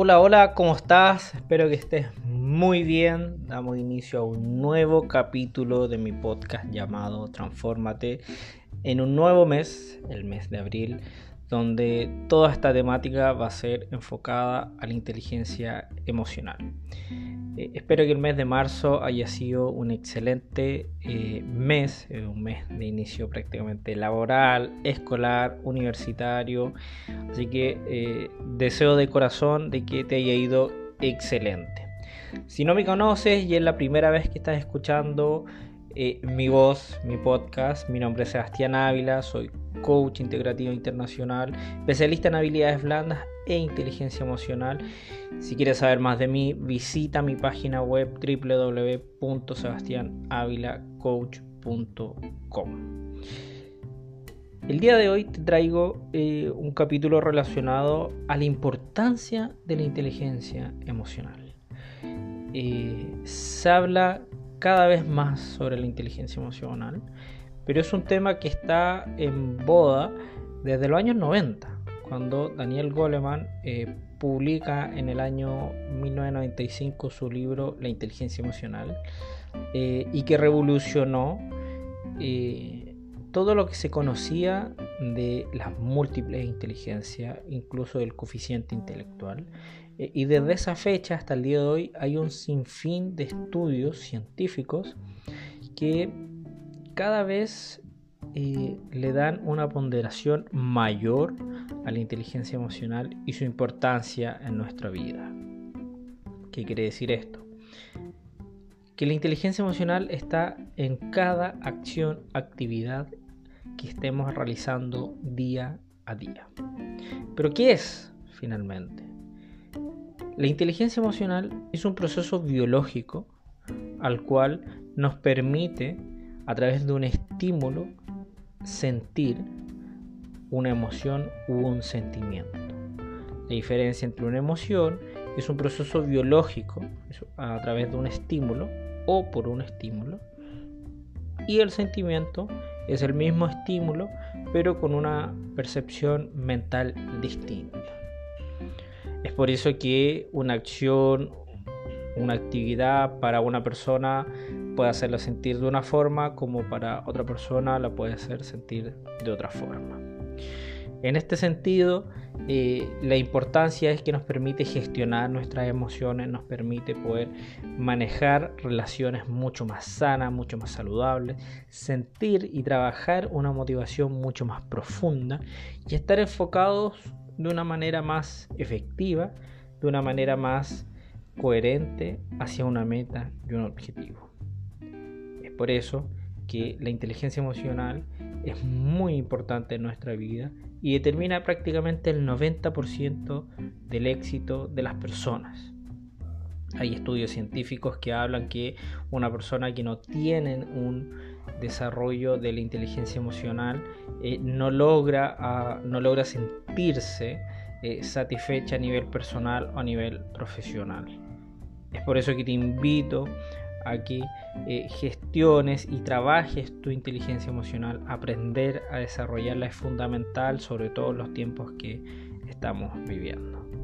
Hola, hola, ¿cómo estás? Espero que estés muy bien. Damos inicio a un nuevo capítulo de mi podcast llamado Transfórmate en un nuevo mes, el mes de abril, donde toda esta temática va a ser enfocada a la inteligencia emocional. Eh, espero que el mes de marzo haya sido un excelente eh, mes, eh, un mes de inicio prácticamente laboral, escolar, universitario. Así que deseo de corazón de que te haya ido excelente. Si no me conoces y es la primera vez que estás escuchando mi voz, mi podcast, mi nombre es Sebastián Ávila, soy coach integrativo internacional, especialista en habilidades blandas e inteligencia emocional. Si quieres saber más de mí, visita mi página web www.sebastianavilacoach.com. El día de hoy te traigo eh, un capítulo relacionado a la importancia de la inteligencia emocional. Eh, se habla cada vez más sobre la inteligencia emocional, pero es un tema que está en boda desde los años 90 cuando Daniel Goleman eh, publica en el año 1995 su libro La inteligencia emocional eh, y que revolucionó eh, todo lo que se conocía de las múltiples inteligencias, incluso del coeficiente intelectual. y desde esa fecha hasta el día de hoy hay un sinfín de estudios científicos que cada vez le dan una ponderación mayor a la inteligencia emocional y su importancia en nuestra vida. ¿Qué quiere decir esto? Que la inteligencia emocional está en cada acción, actividad que estemos realizando día a día. Pero ¿qué es finalmente? La inteligencia emocional es un proceso biológico al cual nos permite, a través de un estímulo, sentir una emoción u un sentimiento. La diferencia entre una emoción es un proceso biológico a través de un estímulo o por un estímulo y el sentimiento es el mismo estímulo pero con una percepción mental distinta. Es por eso que una acción, una actividad para una persona puede hacerla sentir de una forma como para otra persona la puede hacer sentir de otra forma. En este sentido, eh, la importancia es que nos permite gestionar nuestras emociones, nos permite poder manejar relaciones mucho más sanas, mucho más saludables, sentir y trabajar una motivación mucho más profunda y estar enfocados de una manera más efectiva, de una manera más coherente hacia una meta y un objetivo. Por eso que la inteligencia emocional es muy importante en nuestra vida y determina prácticamente el 90% del éxito de las personas. Hay estudios científicos que hablan que una persona que no tiene un desarrollo de la inteligencia emocional eh, no, logra, ah, no logra sentirse eh, satisfecha a nivel personal o a nivel profesional. Es por eso que te invito a que eh, gestiones y trabajes tu inteligencia emocional. Aprender a desarrollarla es fundamental, sobre todo en los tiempos que estamos viviendo.